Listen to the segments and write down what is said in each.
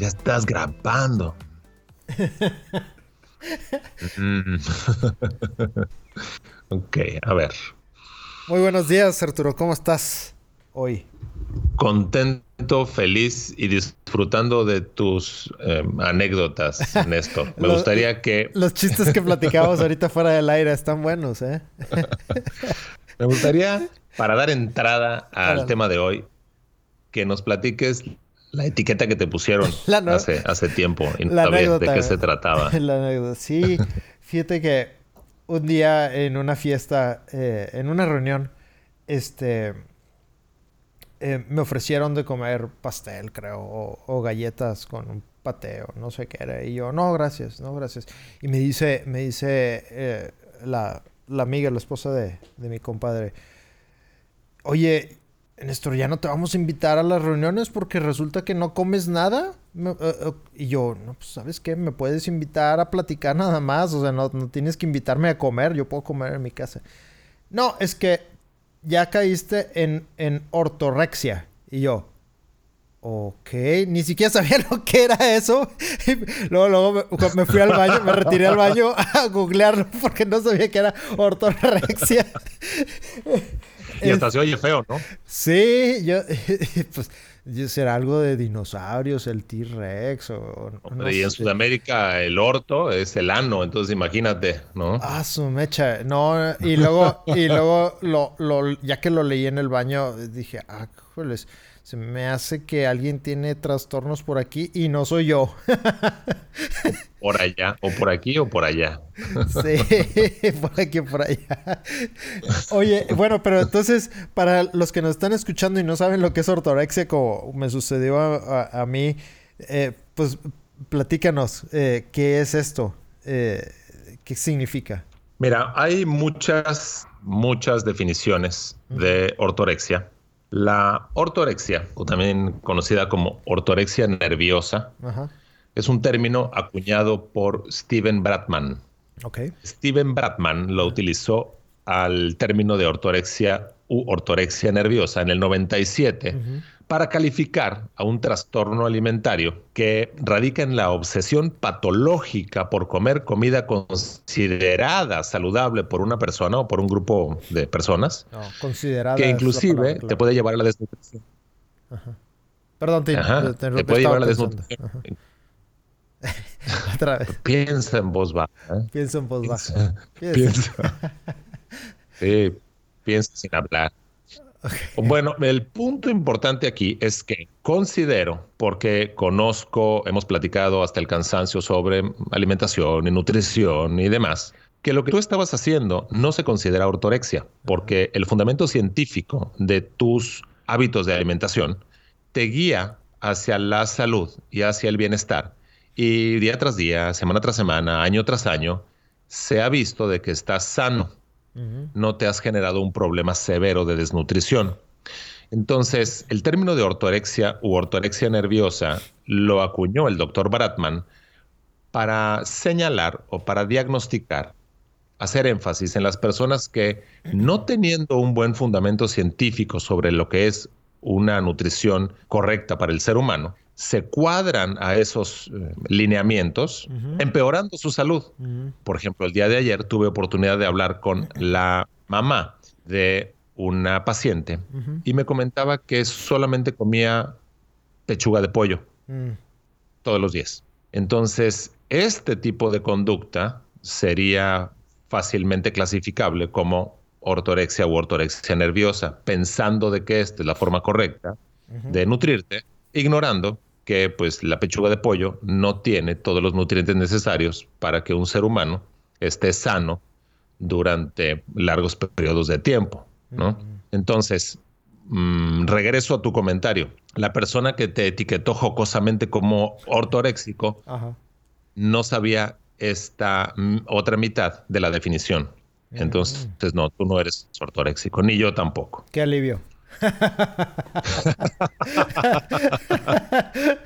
Ya estás grabando. Mm. ok, a ver. Muy buenos días, Arturo. ¿Cómo estás hoy? Contento, feliz y disfrutando de tus eh, anécdotas, Néstor. Me gustaría que... Los chistes que platicamos ahorita fuera del aire están buenos, ¿eh? Me gustaría, para dar entrada al tema de hoy, que nos platiques la etiqueta que te pusieron hace, hace tiempo y no sabías de qué se trataba. La anécdota, sí. Fíjate que un día en una fiesta, eh, en una reunión, este, eh, me ofrecieron de comer pastel, creo, o, galletas con un pateo, no sé qué era. Y yo, no, gracias, no, gracias. Y me dice, me dice eh, la, la, amiga, la esposa de, de mi compadre, oye, Néstor, ya no te vamos a invitar a las reuniones porque resulta que no comes nada. Eh, eh, y yo, no, pues, ¿sabes qué? Me puedes invitar a platicar nada más. O sea, no, tienes que invitarme a comer. Yo puedo comer en mi casa. No, es que ya caíste en, en ortorexia. Y yo, ok, ni siquiera sabía lo que era eso. luego, luego me, fui al baño, me retiré al baño a googlearlo porque no sabía que era ortorexia. Y hasta se oye feo, ¿no? Sí, yo, pues, será algo de dinosaurios, el T-Rex o... y en Sudamérica el orto es el ano, entonces imagínate, ¿no? Ah, su mecha. No, y luego, y luego lo, lo, ya que lo leí en el baño, dije, ah, joles se me hace que alguien tiene trastornos por aquí y no soy yo. por allá, o por aquí o por allá. sí, por aquí o por allá. Oye, bueno, pero entonces, para los que nos están escuchando y no saben lo que es ortorexia, como me sucedió a, mí, eh, pues platícanos, eh, ¿qué es esto? Eh, ¿Qué significa? Mira, hay muchas, muchas definiciones de ortorexia. La ortorexia, o también conocida como ortorexia nerviosa, es un término acuñado por Steven Bratman. Okay. Steven Bratman lo utilizó al término de ortorexia u ortorexia nerviosa en el 97 para calificar a un trastorno alimentario que radica en la obsesión patológica por comer comida considerada saludable por una persona o por un grupo de personas, considerada que inclusive te puede llevar a la desnutrición. Perdón, te, te, puede llevar a la desnutrición. Otra vez. Piensa en voz baja. ¿eh? Piensa en voz baja. Piensa. sí, piensa sin hablar. Bueno, el punto importante aquí es que considero, porque conozco, hemos platicado hasta el cansancio sobre alimentación y nutrición y demás, que lo que tú estabas haciendo no se considera ortorexia, porque el fundamento científico de tus hábitos de alimentación te guía hacia la salud y hacia el bienestar. Y día tras día, semana tras semana, año tras año, se ha visto de que estás sano no te has generado un problema severo de desnutrición. Entonces, el término de ortorexia u ortorexia nerviosa lo acuñó el doctor Baratman para señalar o para diagnosticar, hacer énfasis en las personas que, no teniendo un buen fundamento científico sobre lo que es una nutrición correcta para el ser humano, se cuadran a esos eh, lineamientos, empeorando su salud. Por ejemplo, el día de ayer tuve oportunidad de hablar con la mamá de una paciente y me comentaba que solamente comía pechuga de pollo mm. todos los días. Entonces, este tipo de conducta sería fácilmente clasificable como ortorexia u ortorexia nerviosa, pensando de que esta es la forma correcta de nutrirte, ignorando que pues la pechuga de pollo no tiene todos los nutrientes necesarios para que un ser humano esté sano durante largos periodos de tiempo, ¿no? Entonces, mm, regreso a tu comentario. La persona que te etiquetó jocosamente como ortoréxico no sabía esta otra mitad de la definición. Entonces, mm. no, tú no eres ortoréxico, ni yo tampoco. Qué alivio.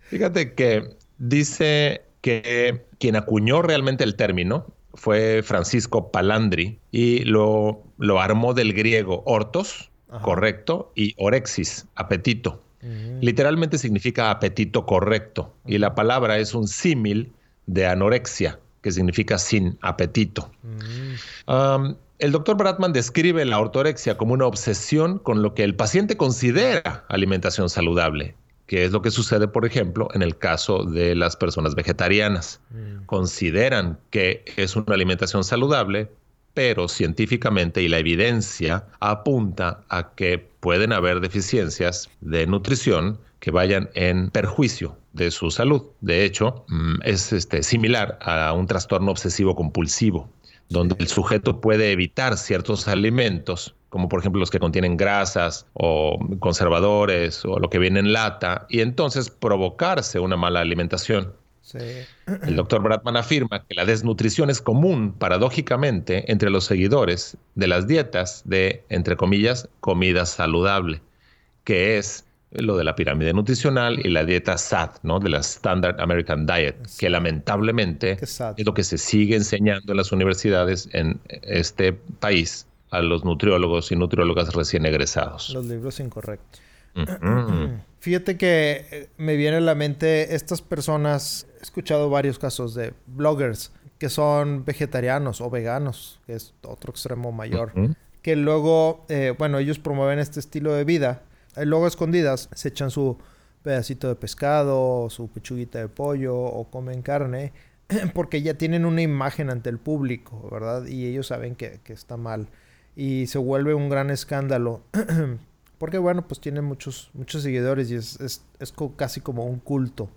Fíjate que dice que quien acuñó realmente el término fue Francisco Palandri y lo, lo armó del griego ortos, correcto, y orexis, apetito. Mm. Literalmente significa apetito correcto y la palabra es un símil de anorexia, que significa sin apetito. Mm. El doctor Bratman describe la ortorexia como una obsesión con lo que el paciente considera alimentación saludable que es lo que sucede, por ejemplo, en el caso de las personas vegetarianas. Mm. Consideran que es una alimentación saludable, pero científicamente y la evidencia apunta a que pueden haber deficiencias de nutrición que vayan en perjuicio de su salud. De hecho, mm, es este, similar a un trastorno obsesivo compulsivo, donde el sujeto puede evitar ciertos alimentos como por ejemplo los que contienen grasas o conservadores o lo que viene en lata, y entonces provocarse una mala alimentación. El doctor Bratman afirma que la desnutrición es común, paradójicamente, entre los seguidores de las dietas de, entre comillas, comida saludable, que es lo de la pirámide nutricional y la dieta SAD, ¿no? De la Standard American Diet, que lamentablemente es lo que se sigue enseñando en las universidades en este país a los nutriólogos y nutriólogas recién egresados. Los libros incorrectos. Fíjate que eh, me viene a la mente estas personas, he escuchado varios casos de bloggers que son vegetarianos o veganos, que es otro extremo mayor, que luego, eh, bueno, ellos promueven este estilo de vida, y luego escondidas se echan su pedacito de pescado, su pechuguita de pollo o comen carne, porque ya tienen una imagen ante el público, ¿verdad? Y ellos saben que, que está mal y se vuelve un gran escándalo. Porque bueno, pues tiene muchos, muchos seguidores y es, es, es casi como un culto.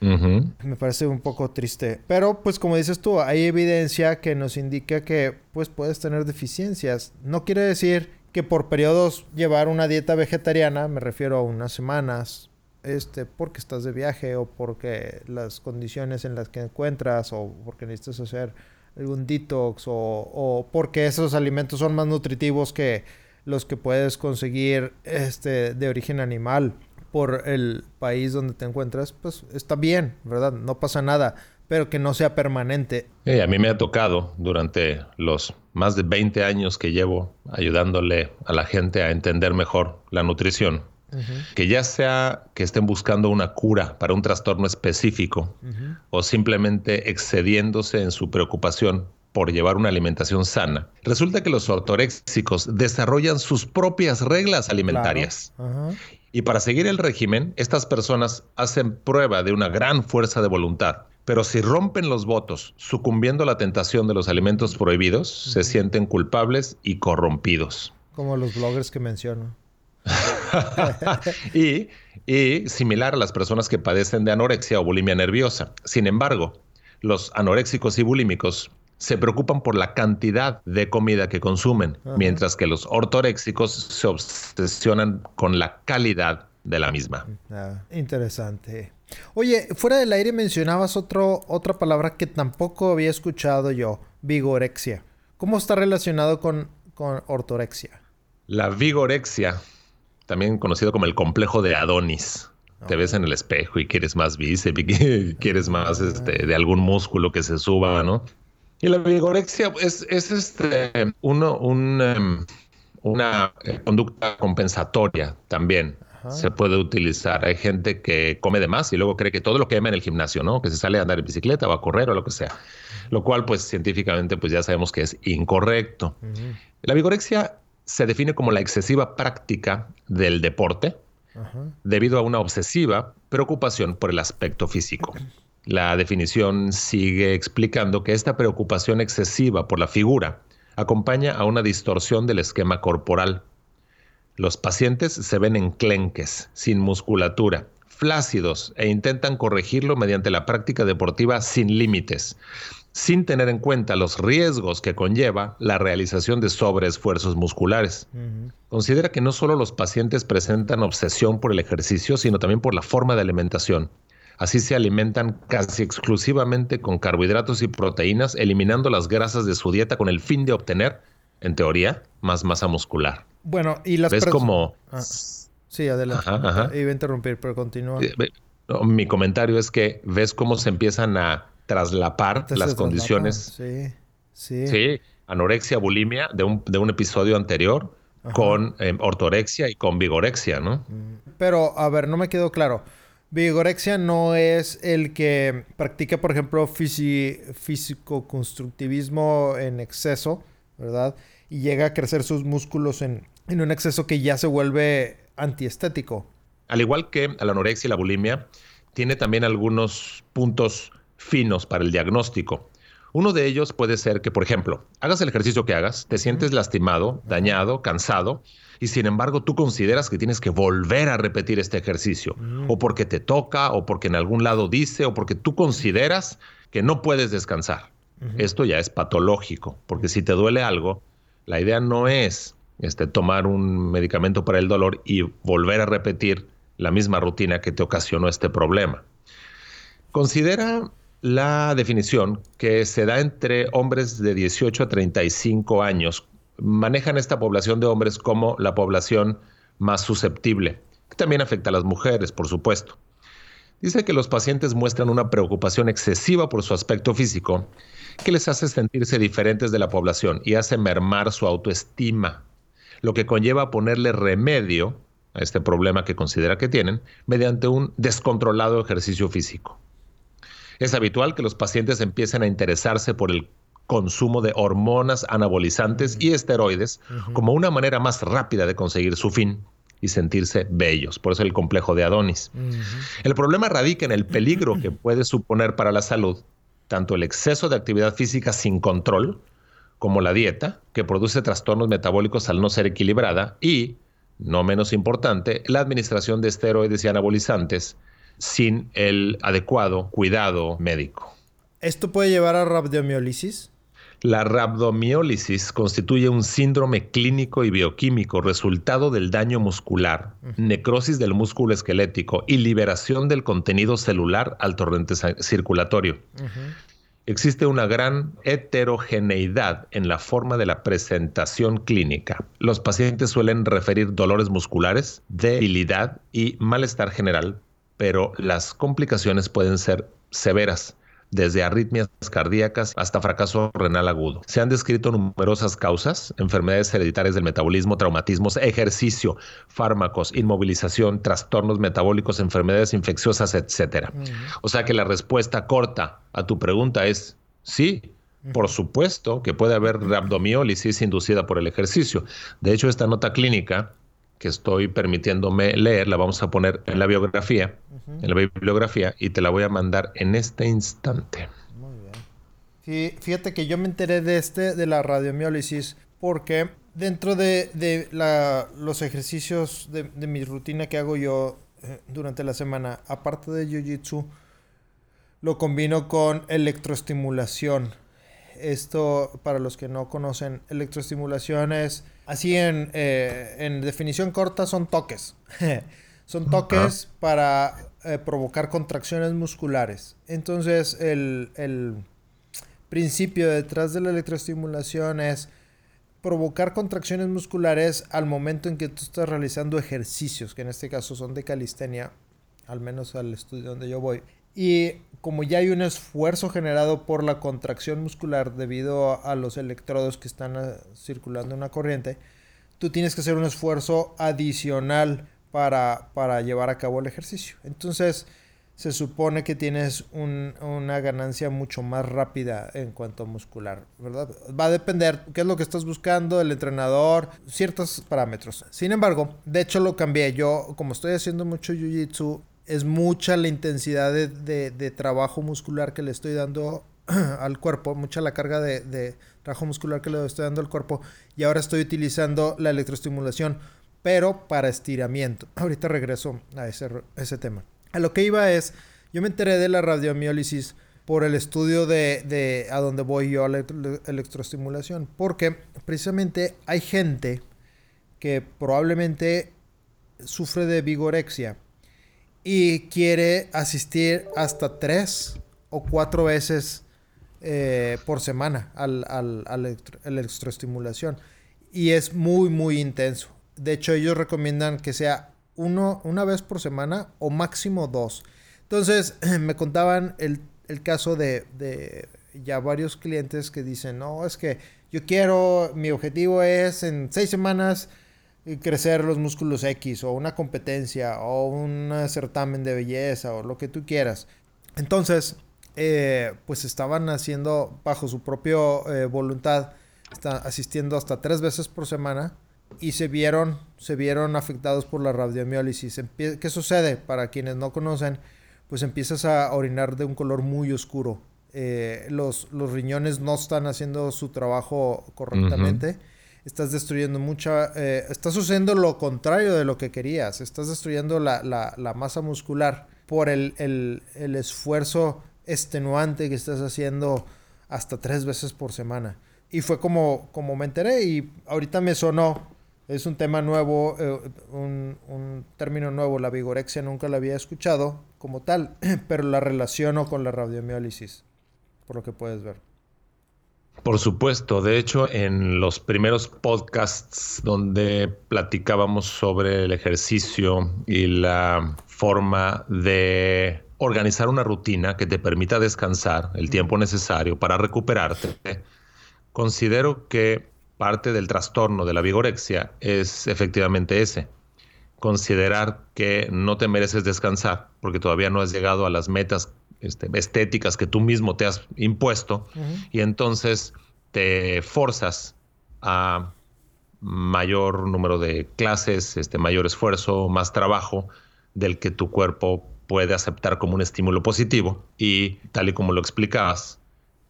Me parece un poco triste. Pero pues como dices tú, hay evidencia que nos indica que pues puedes tener deficiencias. No quiere decir que por periodos llevar una dieta vegetariana, me refiero a unas semanas, este, porque estás de viaje o porque las condiciones en las que encuentras o porque necesitas hacer algún detox o, porque esos alimentos son más nutritivos que los que puedes conseguir este, de origen animal por el país donde te encuentras, pues está bien, ¿verdad? No pasa nada, pero que no sea permanente. a mí me ha tocado durante los más de 20 años que llevo ayudándole a la gente a entender mejor la nutrición que ya sea que estén buscando una cura para un trastorno específico o simplemente excediéndose en su preocupación por llevar una alimentación sana, resulta que los ortoréxicos desarrollan sus propias reglas alimentarias. Y para seguir el régimen, estas personas hacen prueba de una gran fuerza de voluntad. Pero si rompen los votos, sucumbiendo a la tentación de los alimentos prohibidos, se sienten culpables y corrompidos. Como los bloggers que menciono. y, similar a las personas que padecen de anorexia o bulimia nerviosa. Sin embargo, los anoréxicos y bulímicos se preocupan por la cantidad de comida que consumen, mientras que los ortoréxicos se obsesionan con la calidad de la misma. Ah, interesante. Oye, fuera del aire mencionabas otro, otra palabra que tampoco había escuchado yo, vigorexia. ¿Cómo está relacionado con, con ortorexia? La vigorexia también conocido como el complejo de Adonis. Te ves en el espejo y quieres más bíceps y quieres más este, de algún músculo que se suba, ¿no? Y la vigorexia es, es este, uno, un, em, una conducta compensatoria también. Se puede utilizar. Hay gente que come de más y luego cree que todo lo que quema en el gimnasio, ¿no? Que se sale a andar en bicicleta o a correr o lo que sea. Lo cual, pues, científicamente, pues ya sabemos que es incorrecto. La vigorexia se define como la excesiva práctica del deporte debido a una obsesiva preocupación por el aspecto físico. La definición sigue explicando que esta preocupación excesiva por la figura acompaña a una distorsión del esquema corporal. Los pacientes se ven enclenques, sin musculatura, flácidos e intentan corregirlo mediante la práctica deportiva sin límites. sin tener en cuenta los riesgos que conlleva la realización de sobreesfuerzos musculares. Considera que no solo los pacientes presentan obsesión por el ejercicio, sino también por la forma de alimentación. Así se alimentan casi exclusivamente con carbohidratos y proteínas, eliminando las grasas de su dieta con el fin de obtener, en teoría, más masa muscular. Bueno, y las ¿Ves como... Ah, sí, adelante. Iba a interrumpir, pero continúa. Eh, mi comentario es que ves cómo se empiezan a traslapar las condiciones. Sí, sí. Sí, anorexia, bulimia de un, de un episodio anterior con eh, ortorexia y con vigorexia, ¿no? Mm. Pero, a ver, no me quedó claro. Vigorexia no es el que practica, por ejemplo, físico-constructivismo en exceso, ¿verdad? Y llega a crecer sus músculos en, en un exceso que ya se vuelve antiestético. Al igual que la anorexia y la bulimia, tiene también algunos puntos finos para el diagnóstico. Uno de ellos puede ser que, por ejemplo, hagas el ejercicio que hagas, te sientes lastimado, dañado, cansado, y sin embargo tú consideras que tienes que volver a repetir este ejercicio, o porque te toca, o porque en algún lado dice, o porque tú consideras que no puedes descansar. Esto ya es patológico, porque si te duele algo, la idea no es este, tomar un medicamento para el dolor y volver a repetir la misma rutina que te ocasionó este problema. Considera la definición que se da entre hombres de 18 a 35 años. Manejan esta población de hombres como la población más susceptible, que también afecta a las mujeres, por supuesto. Dice que los pacientes muestran una preocupación excesiva por su aspecto físico, que les hace sentirse diferentes de la población y hace mermar su autoestima, lo que conlleva ponerle remedio a este problema que considera que tienen mediante un descontrolado ejercicio físico. Es habitual que los pacientes empiecen a interesarse por el consumo de hormonas anabolizantes y esteroides como una manera más rápida de conseguir su fin y sentirse bellos. Por eso el complejo de Adonis. El problema radica en el peligro que puede suponer para la salud tanto el exceso de actividad física sin control como la dieta, que produce trastornos metabólicos al no ser equilibrada, y, no menos importante, la administración de esteroides y anabolizantes sin el adecuado cuidado médico. ¿Esto puede llevar a rabdomiólisis? La rabdomiólisis constituye un síndrome clínico y bioquímico resultado del daño muscular, necrosis del músculo esquelético y liberación del contenido celular al torrente circulatorio. Existe una gran heterogeneidad en la forma de la presentación clínica. Los pacientes suelen referir dolores musculares, debilidad y malestar general, pero las complicaciones pueden ser severas desde arritmias cardíacas hasta fracaso renal agudo. Se han descrito numerosas causas, enfermedades hereditarias del metabolismo, traumatismos, ejercicio, fármacos, inmovilización, trastornos metabólicos, enfermedades infecciosas, etc. O sea que la respuesta corta a tu pregunta es sí. Por supuesto que puede haber rhabdomiólisis inducida por el ejercicio. De hecho, esta nota clínica que estoy permitiéndome leer, la vamos a poner en la biografía, en la bibliografía, y te la voy a mandar en este instante. Muy bien. fíjate que yo me enteré de este, de la radiomiólisis, porque dentro de, los ejercicios de, mi rutina que hago yo eh, durante la semana, aparte de Jiu-Jitsu, lo combino con electroestimulación. Esto, para los que no conocen, electroestimulación es Así en, eh, en definición corta son toques. son toques para eh, provocar contracciones musculares. Entonces el, el principio detrás de la electroestimulación es provocar contracciones musculares al momento en que tú estás realizando ejercicios, que en este caso son de calistenia, al menos al estudio donde yo voy. Y como ya hay un esfuerzo generado por la contracción muscular debido a, los electrodos que están ah, circulando en una corriente, tú tienes que hacer un esfuerzo adicional para, para llevar a cabo el ejercicio. Entonces, se supone que tienes una ganancia mucho más rápida en cuanto a muscular, ¿verdad? Va a depender qué es lo que estás buscando, el entrenador, ciertos parámetros. Sin embargo, de hecho lo cambié. Yo, como estoy haciendo mucho jiu-jitsu, es mucha la intensidad de, trabajo muscular que le estoy dando al cuerpo, mucha la carga de, trabajo muscular que le estoy dando al cuerpo y ahora estoy utilizando la electroestimulación, pero para estiramiento. Ahorita regreso a ese, ese tema. A lo que iba es, yo me enteré de la radiomiólisis por el estudio de, a dónde voy yo a la electroestimulación. Porque precisamente hay gente que probablemente sufre de vigorexia y quiere asistir hasta tres o cuatro veces eh, por semana al, a la electroestimulación. Y es muy, muy intenso. De hecho, ellos recomiendan que sea uno, una vez por semana o máximo dos. Entonces, me contaban el, caso de, de, ya varios clientes que dicen, no, es que yo quiero, mi objetivo es en seis semanas crecer los músculos X o una competencia o un certamen de belleza o lo que tú quieras. Entonces, eh, pues estaban haciendo bajo su propia eh, voluntad, está asistiendo hasta tres veces por semana y se vieron, se vieron afectados por la radiomiólisis. ¿Qué sucede? Para quienes no conocen, pues empiezas a orinar de un color muy oscuro. Eh, los, los, riñones no están haciendo su trabajo correctamente. Estás destruyendo mucha... Eh, estás sucediendo lo contrario de lo que querías. Estás destruyendo la, la, masa muscular por el, el, el esfuerzo extenuante que estás haciendo hasta tres veces por semana. Y fue como, como me enteré y ahorita me sonó es un tema nuevo, eh, un, término nuevo. La vigorexia nunca la había escuchado como tal, pero la relaciono con la radiomiólisis, por lo que puedes ver. Por supuesto, de hecho, en los primeros podcasts donde platicábamos sobre el ejercicio y la forma de organizar una rutina que te permita descansar el tiempo necesario para recuperarte, considero que parte del trastorno de la vigorexia es efectivamente ese. Considerar que no te mereces descansar porque todavía no has llegado a las metas este, estéticas que tú mismo te has impuesto y entonces te forzas a mayor número de clases, este, mayor esfuerzo, más trabajo del que tu cuerpo puede aceptar como un estímulo positivo y tal y como lo explicabas,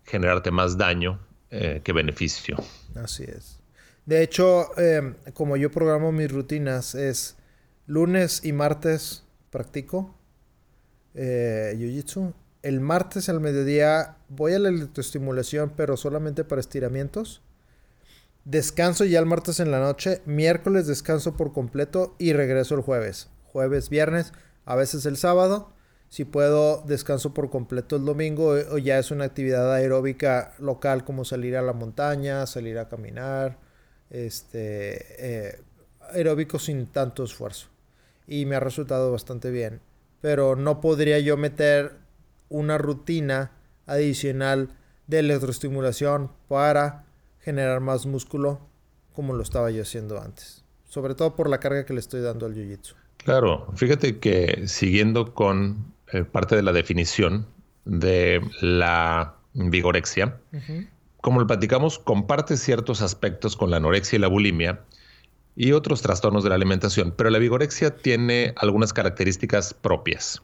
generarte más daño eh, que beneficio. Así es. De hecho, em, como yo programo mis rutinas, es lunes y martes practico eh. El martes al mediodía voy a la electroestimulación, pero solamente para estiramientos. Descanso ya el martes en la noche. Miércoles descanso por completo y regreso el jueves. Jueves, viernes, a veces el sábado. Si puedo, descanso por completo el domingo eh, o ya es una actividad aeróbica local como salir a la montaña, salir a caminar, este, eh, aeróbico sin tanto esfuerzo. Y me ha resultado bastante bien. Pero no podría yo meter una rutina adicional de electroestimulación para generar más músculo como lo estaba yo haciendo antes. Sobre todo por la carga que le estoy dando al jiu-jitsu. Claro, fíjate que siguiendo con eh, parte de la definición de la vigorexia. Como lo platicamos, comparte ciertos aspectos con la anorexia y la bulimia y otros trastornos de la alimentación, pero la vigorexia tiene algunas características propias.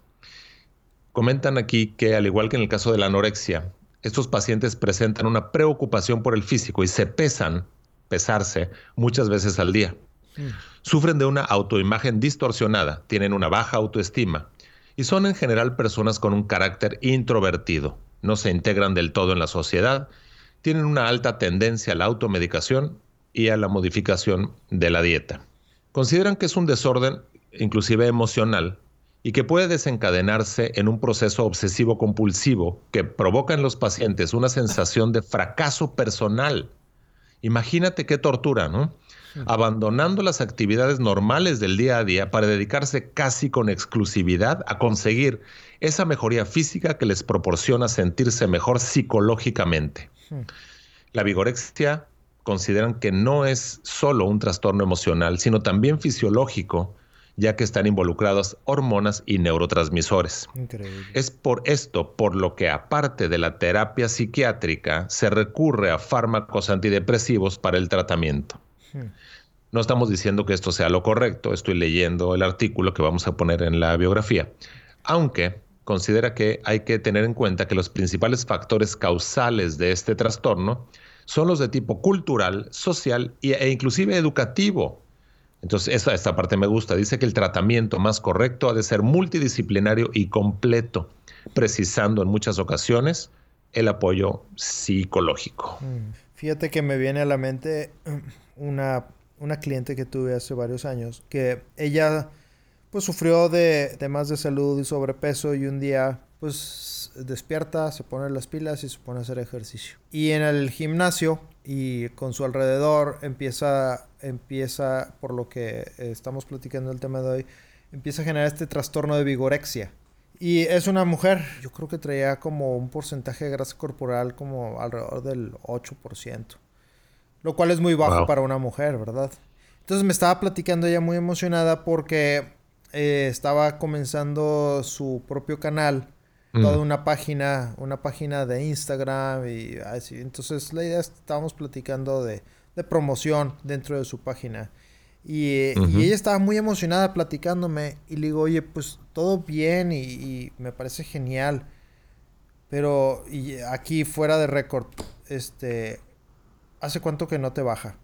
Comentan aquí que, al igual que en el caso de la anorexia, estos pacientes presentan una preocupación por el físico y se pesan, pesarse, muchas veces al día. Mm. Sufren de una autoimagen distorsionada, tienen una baja autoestima, y son en general personas con un carácter introvertido, no se integran del todo en la sociedad, tienen una alta tendencia a la automedicación y a la modificación de la dieta. Consideran que es un desorden inclusive emocional y que puede desencadenarse en un proceso obsesivo compulsivo que provoca en los pacientes una sensación de fracaso personal. Imagínate qué tortura, ¿no? abandonando las actividades normales del día a día para dedicarse casi con exclusividad a conseguir esa mejoría física que les proporciona sentirse mejor psicológicamente. La vigorexia consideran que no es solo un trastorno emocional, sino también fisiológico, ya que están involucradas hormonas y neurotransmisores. Es por esto por lo que aparte de la terapia psiquiátrica se recurre a fármacos antidepresivos para el tratamiento. No estamos diciendo que esto sea lo correcto, estoy leyendo el artículo que vamos a poner en la biografía, aunque considera que hay que tener en cuenta que los principales factores causales de este trastorno son los de tipo cultural, social e inclusive educativo. Entonces, esta, esta parte me gusta. Dice que el tratamiento más correcto ha de ser multidisciplinario y completo. precisando en muchas ocasiones el apoyo psicológico. Mm. Fíjate que me viene a la mente una, una cliente que tuve hace varios años, que ella pues sufrió de temas de salud y sobrepeso y un día pues despierta, se pone las pilas y se pone a hacer ejercicio. Y en el gimnasio y con su alrededor empieza, empieza por lo que estamos platicando el tema de hoy, empieza a generar este trastorno de vigorexia. Y es una mujer, yo creo que traía como un porcentaje de grasa corporal como alrededor del 8%. Lo cual es muy bajo para una mujer, ¿verdad? Entonces me estaba platicando ella muy emocionada porque eh, estaba comenzando su propio canal, toda mm. una página, una página de Instagram y así. Entonces la idea es estábamos platicando de, de promoción dentro de su página. Y, ella estaba muy emocionada platicándome y le digo, oye, pues todo bien y, me parece genial. Pero y aquí fuera de récord, este, ¿hace cuánto que no te baja?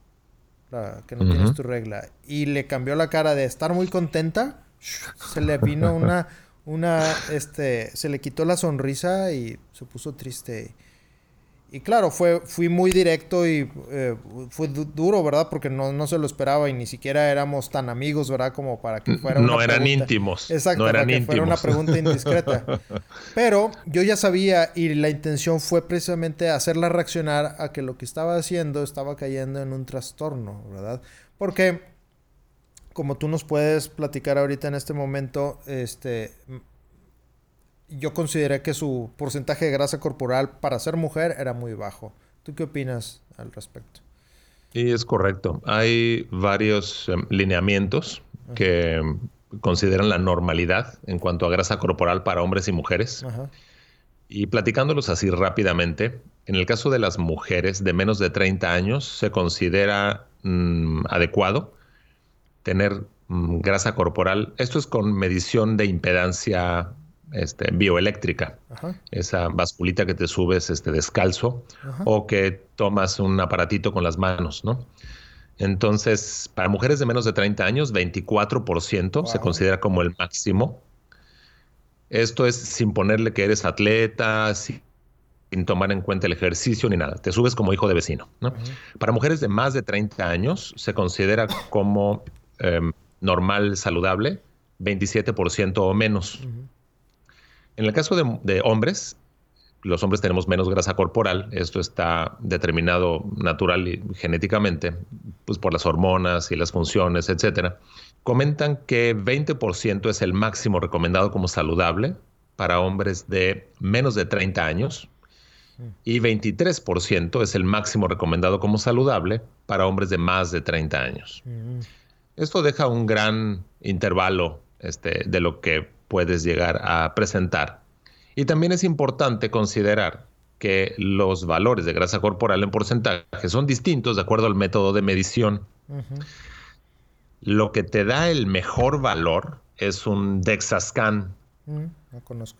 que no tienes tu regla. Y le cambió la cara de estar muy contenta se le vino una, una, este, se le quitó la sonrisa y se puso triste. Y claro, fue, fui muy directo y eh, fue duro, ¿verdad? Porque no, no, se lo esperaba y ni siquiera éramos tan amigos, ¿verdad? Como para que fuera no eran íntimos. Exacto, no eran para que fuera una pregunta indiscreta. Pero yo ya sabía y la intención fue precisamente hacerla reaccionar a que lo que estaba haciendo estaba cayendo en un trastorno, ¿verdad? Porque como tú nos puedes platicar ahorita en este momento, este, yo consideré que su porcentaje de grasa corporal para ser mujer era muy bajo. ¿Tú qué opinas al respecto? Sí, es correcto. Hay varios em, lineamientos que consideran la normalidad en cuanto a grasa corporal para hombres y mujeres. Y platicándolos así rápidamente, en el caso de las mujeres de menos de 30 años se considera mm, adecuado tener mm, grasa corporal. Esto es con medición de impedancia este, bioeléctrica. Esa basculita que te subes este, descalzo o que tomas un aparatito con las manos, ¿no? Entonces, para mujeres de menos de 30 años, 24% se considera como el máximo. Esto es sin ponerle que eres atleta, sin tomar en cuenta el ejercicio ni nada. Te subes como hijo de vecino. ¿no? Para mujeres de más de 30 años se considera como Em, normal, saludable, 27% o menos. En el caso de, hombres, los hombres tenemos menos grasa corporal, esto está determinado natural y genéticamente, pues por las hormonas y las funciones, etcétera. Comentan que 20% es el máximo recomendado como saludable para hombres de menos de 30 años y 23% es el máximo recomendado como saludable para hombres de más de 30 años. Esto deja un gran intervalo este, de lo que puedes llegar a presentar. Y también es importante considerar que los valores de grasa corporal en porcentaje son distintos de acuerdo al método de medición. Lo que te da el mejor valor es un DEXA-scan. Mm, no conozco.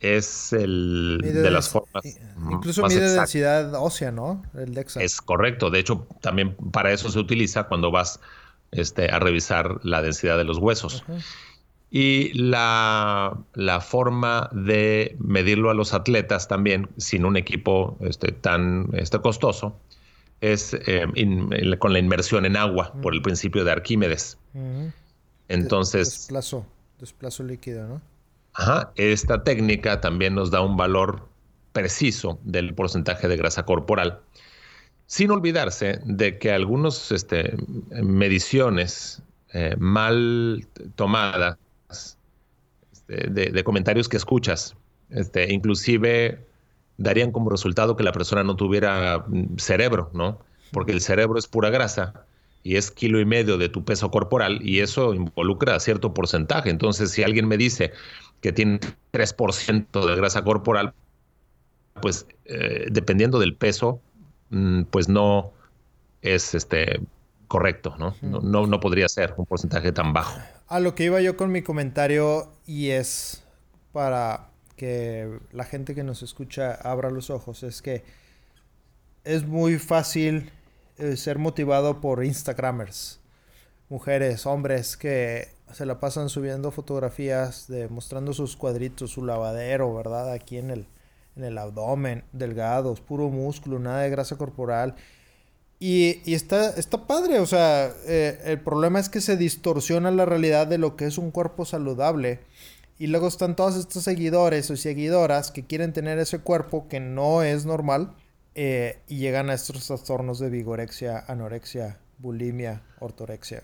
Es el de las formas. Incluso mide densidad ósea, ¿no? El DEXA. Es correcto. De hecho, también para eso se utiliza cuando vas este, a revisar la densidad de los huesos. Y la, forma de medirlo a los atletas también, sin un equipo este, tan este, costoso, es eh, con la inmersión en agua, por el principio de Arquímedes. Entonces... Desplazo, desplazo líquido, ¿no? Ajá, esta técnica también nos da un valor preciso del porcentaje de grasa corporal sin olvidarse de que algunas este, mediciones eh, mal tomadas este, de, comentarios que escuchas, este, inclusive darían como resultado que la persona no tuviera mm, cerebro, ¿no? Porque el cerebro es pura grasa y es kilo y medio de tu peso corporal y eso involucra cierto porcentaje. Entonces, si alguien me dice que tiene 3% de grasa corporal, pues eh, dependiendo del peso, pues no es este correcto, ¿no? ¿no? No, podría ser un porcentaje tan bajo. A lo que iba yo con mi comentario y es para que la gente que nos escucha abra los ojos, es que es muy fácil eh, ser motivado por Instagramers. mujeres, hombres que se la pasan subiendo fotografías de mostrando sus cuadritos, su lavadero, ¿verdad? Aquí en el, en el abdomen, delgados, puro músculo, nada de grasa corporal. Y, y está, está padre, o sea, eh, el problema es que se distorsiona la realidad de lo que es un cuerpo saludable. Y luego están todos estos seguidores o seguidoras que quieren tener ese cuerpo que no es normal eh, y llegan a estos trastornos de vigorexia, anorexia, bulimia, ortorexia.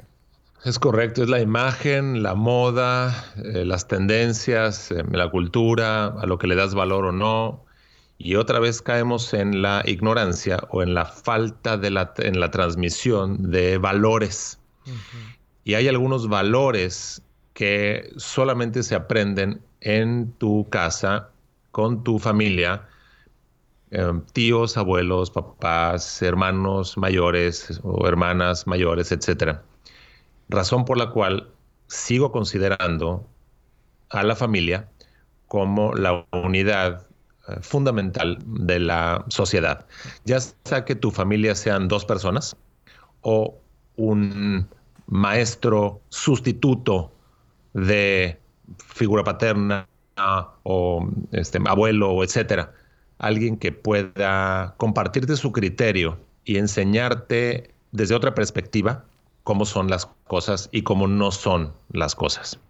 Es correcto, es la imagen, la moda, eh, las tendencias, eh, la cultura, a lo que le das valor o no. Y otra vez caemos en la ignorancia o en la falta de la, en la transmisión de valores. Y hay algunos valores que solamente se aprenden en tu casa, con tu familia, eh, tíos, abuelos, papás, hermanos mayores o hermanas mayores, etcétera razón por la cual sigo considerando a la familia como la unidad eh, fundamental de la sociedad. Ya sea que tu familia sean dos personas o un maestro sustituto de figura paterna o este, abuelo, etcétera. Alguien que pueda compartirte su criterio y enseñarte desde otra perspectiva cómo son las cosas y cómo no son las cosas.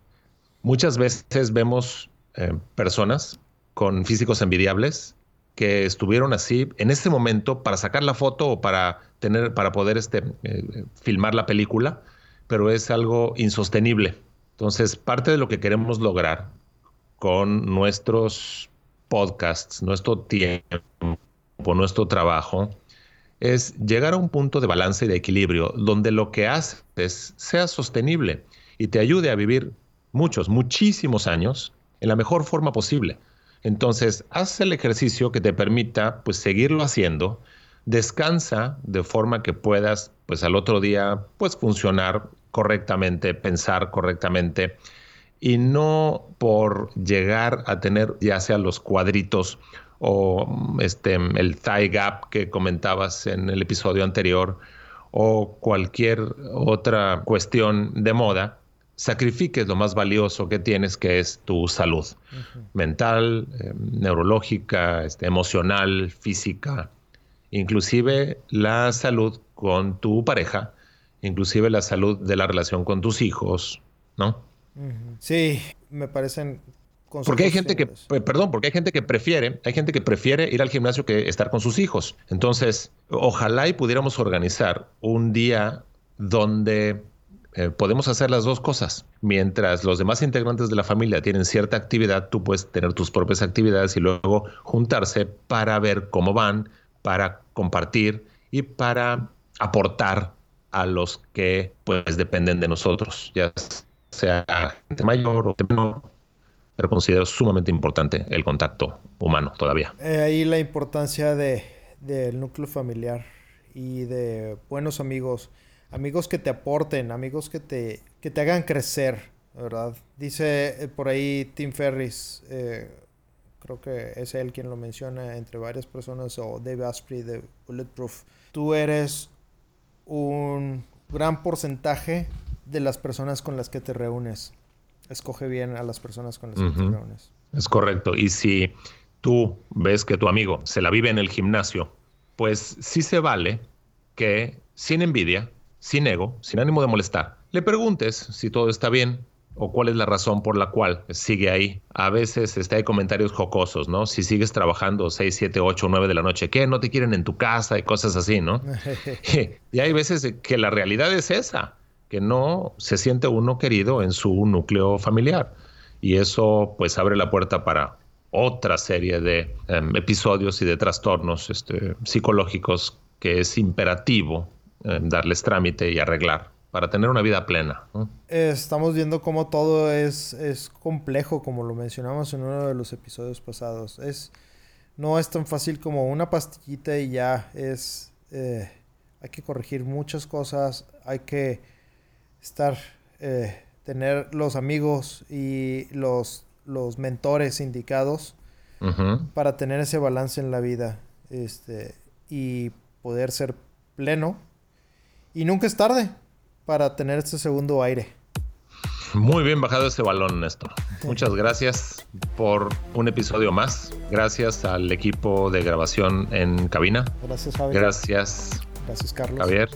Muchas veces vemos eh, personas con físicos envidiables que estuvieron así en este momento para sacar la foto o para tener para poder este, eh, filmar la película, pero es algo insostenible. Entonces, parte de lo que queremos lograr con nuestros podcasts, nuestro tiempo, nuestro trabajo, es llegar a un punto de balance y de equilibrio donde lo que haces sea sostenible y te ayude a vivir muchos, muchísimos años en la mejor forma posible. Entonces, haz el ejercicio que te permita pues seguirlo haciendo, descansa de forma que puedas pues al otro día pues funcionar correctamente, pensar correctamente y no por llegar a tener ya sea los cuadritos o este, el thigh gap que comentabas en el episodio anterior, o cualquier otra cuestión de moda, sacrifiques lo más valioso que tienes, que es tu salud mental, eh, neurológica, este, emocional, física, inclusive la salud con tu pareja, inclusive la salud de la relación con tus hijos, ¿no? Sí, me parecen porque hay gente que, perdón, porque hay gente que prefiere, hay gente que prefiere ir al gimnasio que estar con sus hijos. Entonces, ojalá y pudiéramos organizar un día donde eh, podemos hacer las dos cosas. Mientras los demás integrantes de la familia tienen cierta actividad, tú puedes tener tus propias actividades y luego juntarse para ver cómo van, para compartir y para aportar a los que pues dependen de nosotros, ya sea gente mayor o menor pero considero sumamente importante el contacto humano todavía. Eh, ahí la importancia de, del núcleo familiar y de buenos amigos, amigos que te aporten, amigos que te, que te hagan crecer, ¿verdad? Dice eh, por ahí Tim Ferris, eh, creo que es él quien lo menciona entre varias personas, o Dave Asprey de Bulletproof, tú eres un gran porcentaje de las personas con las que te reúnes escoge bien a las personas con las que te reúnes. Es correcto. Y si tú ves que tu amigo se la vive en el gimnasio, pues sí se vale que sin envidia, sin ego, sin ánimo de molestar, le preguntes si todo está bien o cuál es la razón por la cual sigue ahí. A veces este, hay comentarios jocosos, ¿no? Si sigues trabajando 6, 7, 8, 9 de la noche, ¿qué? No te quieren en tu casa y cosas así, ¿no? y hay veces que la realidad es esa que no se siente uno querido en su núcleo familiar. Y eso pues abre la puerta para otra serie de em, episodios y de trastornos este, psicológicos que es imperativo em, darles trámite y arreglar para tener una vida plena. Estamos viendo cómo todo es, es complejo, como lo mencionamos en uno de los episodios pasados. Es, no es tan fácil como una pastillita y ya es... Eh, hay que corregir muchas cosas, hay que estar, eh, tener los amigos y los, los mentores indicados para tener ese balance en la vida este, y poder ser pleno. Y nunca es tarde, para tener este segundo aire. Muy bien bajado ese balón, Néstor. Muchas gracias por un episodio más. Gracias al equipo de grabación en cabina. Gracias, Javier. Gracias. Gracias, Carlos. Javier.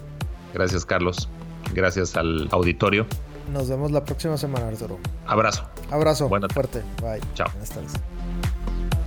Gracias, Carlos. Gracias al auditorio. Nos vemos la próxima semana, Arturo. Abrazo. Abrazo. fuerte. Bye. Chao. Buenas tardes.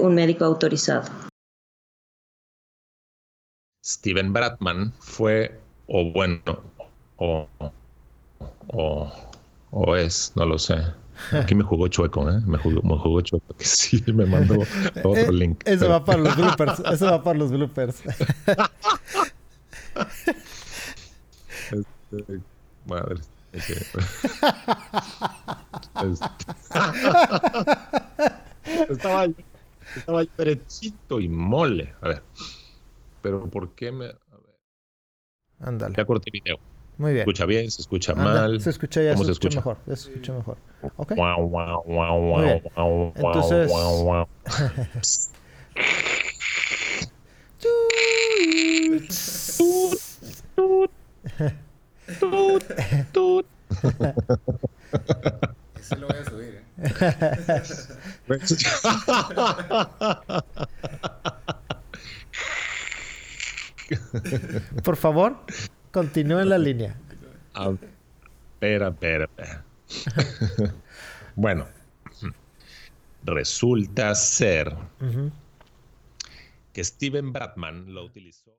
un médico autorizado. Steven Bratman fue, o bueno, o, o, o es, no lo sé. Aquí me jugó chueco, ¿eh? Me jugó, me jugó chueco. Que sí, me mandó otro eh, link. Eso va para los bloopers. Eso va para los bloopers. Este, madre. Okay. Estaba estaba derechito y mole. A ver. Pero ¿por qué me.? A ver. Ándale. Ya corté video. Muy bien. ¿Se escucha bien? ¿Se escucha mal? Se escucha ya, ¿Cómo se, escucha, mejor. Se escucha mejor. Ok. Wow, wow, wow, wow, wow, Entonces... wow, wow. tut, tut, Ese lo voy a subir, ¿eh? Por favor, continúe en la línea. Ah, espera, espera, espera. bueno, resulta ser que Steven Bratman lo utilizó.